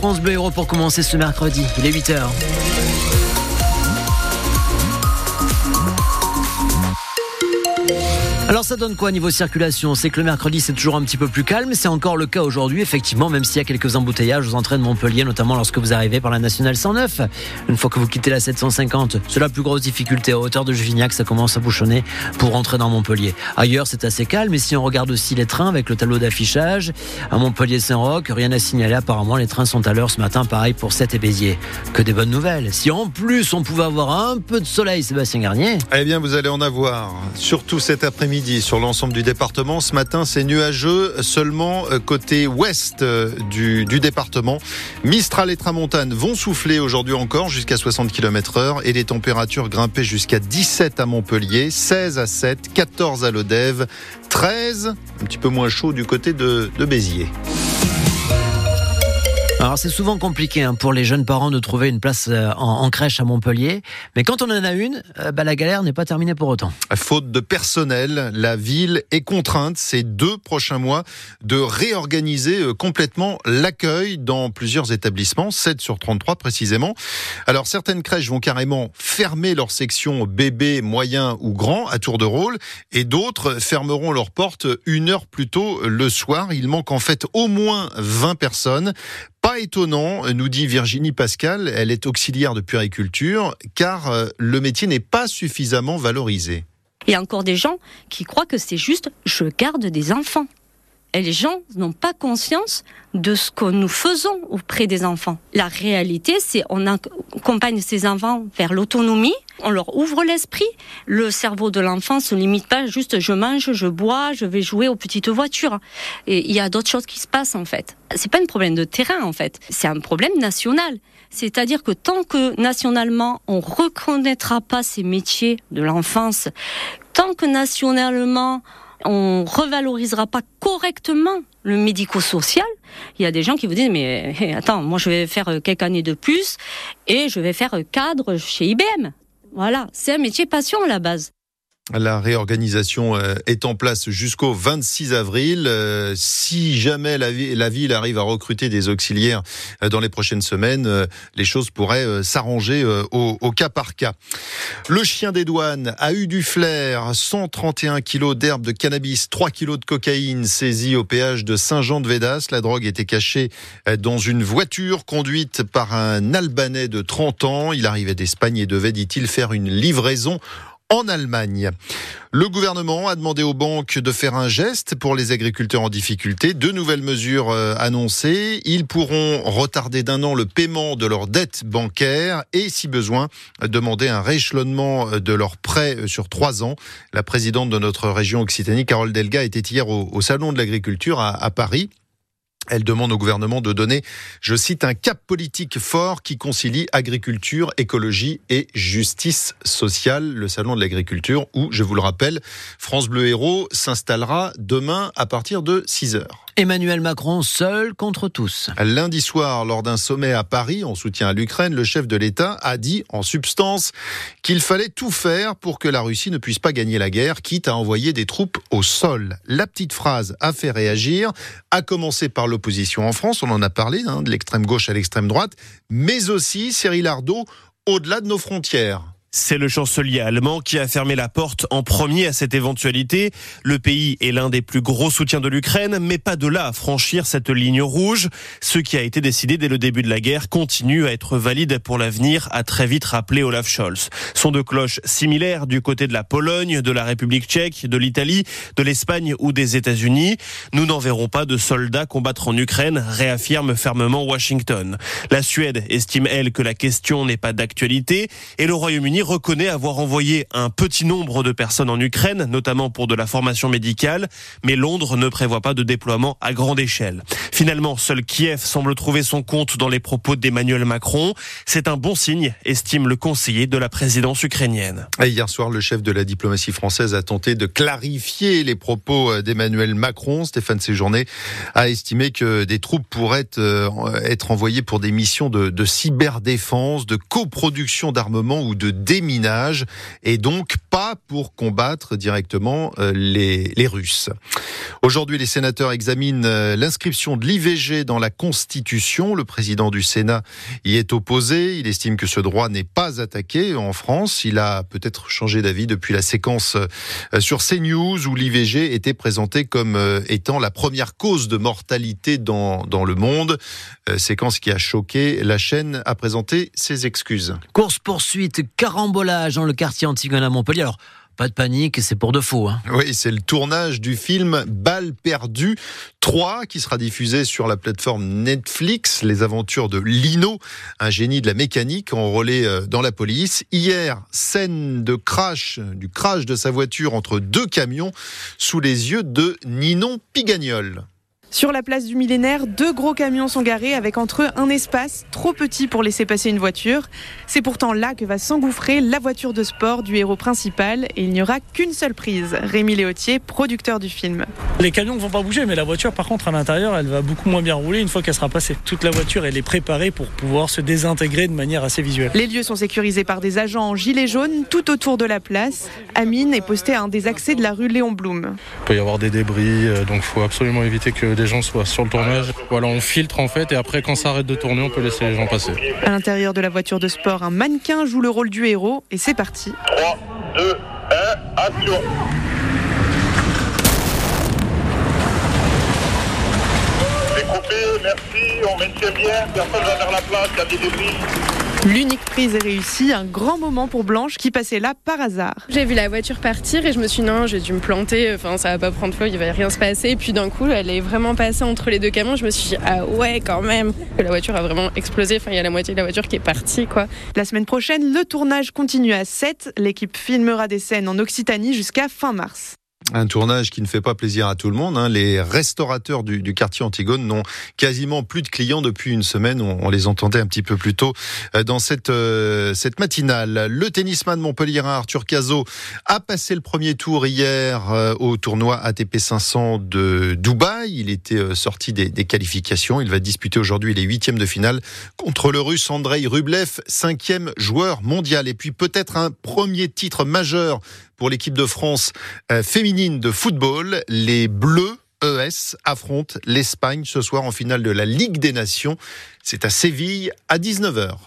France Bleu Héros pour commencer ce mercredi. Il est 8h. Alors ça donne quoi niveau circulation? C'est que le mercredi c'est toujours un petit peu plus calme, c'est encore le cas aujourd'hui effectivement, même s'il y a quelques embouteillages aux entrées de Montpellier, notamment lorsque vous arrivez par la nationale 109. Une fois que vous quittez la 750, c'est la plus grosse difficulté à hauteur de Juvignac, ça commence à bouchonner pour rentrer dans Montpellier. Ailleurs c'est assez calme, et si on regarde aussi les trains avec le tableau d'affichage, à Montpellier-Saint-Roch, rien à signaler apparemment, les trains sont à l'heure ce matin, pareil pour 7 et Béziers. Que des bonnes nouvelles. Si en plus on pouvait avoir un peu de soleil, Sébastien Garnier. Eh bien vous allez en avoir, surtout cet après-midi sur l'ensemble du département. Ce matin, c'est nuageux seulement euh, côté ouest euh, du, département. Mistral et Tramontane vont souffler aujourd'hui encore jusqu'à 60 km heure et les températures grimper jusqu'à 17 à Montpellier, 16 à 7, 14 à Lodève, 13, un petit peu moins chaud du côté de Béziers. Alors c'est souvent compliqué hein, pour les jeunes parents de trouver une place euh, en, crèche à Montpellier, mais quand on en a une, euh, bah, la galère n'est pas terminée pour autant. Faute de personnel, la ville est contrainte ces deux prochains mois de réorganiser euh, complètement l'accueil dans plusieurs établissements, 7 sur 33 précisément. Alors certaines crèches vont carrément fermer leur section bébé, moyen ou grand à tour de rôle, et d'autres fermeront leurs portes une heure plus tôt le soir. Il manque en fait au moins 20 personnes. Pas étonnant, nous dit Virginie Pascal, elle est auxiliaire de puériculture, car euh, le métier n'est pas suffisamment valorisé. Il y a encore des gens qui croient que c'est juste je garde des enfants. Et les gens n'ont pas conscience de ce que nous faisons auprès des enfants. La réalité, c'est on accompagne ces enfants vers l'autonomie, on leur ouvre l'esprit. Le cerveau de l'enfant se limite pas juste je mange, je bois, je vais jouer aux petites voitures. Et il y a d'autres choses qui se passent en fait. C'est pas un problème de terrain en fait, c'est un problème national. C'est-à-dire que tant que nationalement on reconnaîtra pas ces métiers de l'enfance, tant que nationalement on revalorisera pas correctement le médico-social, il y a des gens qui vous disent mais eh, attends, moi je vais faire quelques années de plus et je vais faire cadre chez IBM. Voilà, c'est un métier passion à la base. La réorganisation euh, est en place jusqu'au 26 avril. Euh, si jamais la, ville arrive à recruter des auxiliaires euh, dans les prochaines semaines, les choses pourraient s'arranger au, cas par cas. Le chien des douanes a eu du flair. 131 kilos d'herbe de cannabis, 3 kilos de cocaïne saisis au péage de Saint-Jean-de-Védas. La drogue était cachée dans une voiture conduite par un Albanais de 30 ans. Il arrivait d'Espagne et devait, dit-il, faire une livraison en Allemagne. Le gouvernement a demandé aux banques de faire un geste pour les agriculteurs en difficulté. Deux nouvelles mesures euh, annoncées. Ils pourront retarder d'un an le paiement de leurs dettes bancaires et, si besoin, demander un rééchelonnement de leurs prêts euh, sur trois ans. La présidente de notre région Occitanie, Carole Delga, était hier au, Salon de l'agriculture à Paris. Elle demande au gouvernement de donner, je cite, un cap politique fort qui concilie agriculture, écologie et justice sociale. Le salon de l'agriculture où, je vous le rappelle, France Bleu Héros s'installera demain à partir de 6 heures. Emmanuel Macron seul contre tous. Lundi soir, lors d'un sommet à Paris en soutien à l'Ukraine, le chef de l'État a dit en substance qu'il fallait tout faire pour que la Russie ne puisse pas gagner la guerre, quitte à envoyer des troupes au sol. La petite phrase a fait réagir, à commencer par l'opposition en France, on en a parlé, hein, de l'extrême gauche à l'extrême droite, mais aussi Cyril Ardo au-delà de nos frontières. C'est le chancelier allemand qui a fermé la porte en premier à cette éventualité. Le pays est l'un des plus gros soutiens de l'Ukraine, mais pas de là à franchir cette ligne rouge. Ce qui a été décidé dès le début de la guerre continue à être valide pour l'avenir, a très vite rappelé Olaf Scholz. Sont de cloches similaires du côté de la Pologne, de la République tchèque, de l'Italie, de l'Espagne ou des États-Unis. Nous n'en verrons pas de soldats combattre en Ukraine, réaffirme fermement Washington. La Suède estime, elle, que la question n'est pas d'actualité et le Royaume-Uni reconnaît avoir envoyé un petit nombre de personnes en Ukraine, notamment pour de la formation médicale, mais Londres ne prévoit pas de déploiement à grande échelle. Finalement, seul Kiev semble trouver son compte dans les propos d'Emmanuel Macron. C'est un bon signe, estime le conseiller de la présidence ukrainienne. hier soir, le chef de la diplomatie française a tenté de clarifier les propos euh, d'Emmanuel Macron. Stéphane Séjourné a estimé que des troupes pourraient euh, être envoyées pour des missions de, de cyberdéfense, de coproduction d'armement ou de déminage et donc pas pour combattre directement euh, les, Russes. Aujourd'hui, les sénateurs examinent euh, l'inscription de l'IVG dans la Constitution. Le président du Sénat y est opposé. Il estime que ce droit n'est pas attaqué en France. Il a peut-être changé d'avis depuis la séquence euh, sur CNews où l'IVG était présenté comme étant la première cause de mortalité dans, dans le monde. Séquence qui a choqué. La chaîne a présenté ses excuses. Course-poursuite, carambolage dans le quartier Antigone à Montpellier. Alors, pas de panique, c'est pour de faux. Hein. Oui, c'est le tournage du film Balle perdue 3 qui sera diffusé sur la plateforme Netflix. Les aventures de Lino, un génie de la mécanique enrôlé euh, dans la police. Hier, scène de crash, du crash de sa voiture entre deux camions sous les yeux de Ninon Pigagnol. Sur la place du millénaire, deux gros camions sont garés avec entre eux un espace trop petit pour laisser passer une voiture. C'est pourtant là que va s'engouffrer la voiture de sport du héros principal et il n'y aura qu'une seule prise. Rémi Léautier, producteur du film. Les camions ne vont pas bouger, mais la voiture, par contre, à l'intérieur, elle va beaucoup moins bien rouler une fois qu'elle sera passée. Toute la voiture, elle est préparée pour pouvoir se désintégrer de manière assez visuelle. Les lieux sont sécurisés par des agents en gilet jaune tout autour de la place. Amine est posté à un des accès de la rue Léon Blum. Il peut y avoir des débris, euh, donc il faut absolument éviter que les gens soient sur le tournage. Voilà, on filtre en fait et après quand ça arrête de tourner, on peut laisser les gens passer. À l'intérieur de la voiture de sport, un mannequin joue le rôle du héros et c'est parti. 3, 2, 1, action C'est coupé, merci, on maintient bien, personne va vers la place, il y a des débris. L'unique prise est réussie, un grand moment pour Blanche qui passait là par hasard. J'ai vu la voiture partir et je me suis dit non, j'ai dû me planter, enfin ça va pas prendre feu, il va rien se passer. Et puis d'un coup, elle est vraiment passée entre les deux camions, je me suis dit ah ouais quand même. La voiture a vraiment explosé, enfin il y a la moitié de la voiture qui est partie quoi. La semaine prochaine, le tournage continue à 7. L'équipe filmera des scènes en Occitanie jusqu'à fin mars. Un tournage qui ne fait pas plaisir à tout le monde. Hein. Les restaurateurs du, du, quartier Antigone n'ont quasiment plus de clients depuis une semaine. On, on, les entendait un petit peu plus tôt euh, dans cette, euh, cette matinale. Le tennisman Montpellier Arthur Cazot a passé le premier tour hier euh, au tournoi ATP 500 de Dubaï. Il était euh, sorti des, des, qualifications. Il va disputer aujourd'hui les huitièmes de finale contre le Russe Andrei Rublev, cinquième joueur mondial. Et puis peut-être un premier titre majeur pour l'équipe de France euh, féminine de football. Les Bleus ES affrontent l'Espagne ce soir en finale de la Ligue des Nations. C'est à Séville à 19h.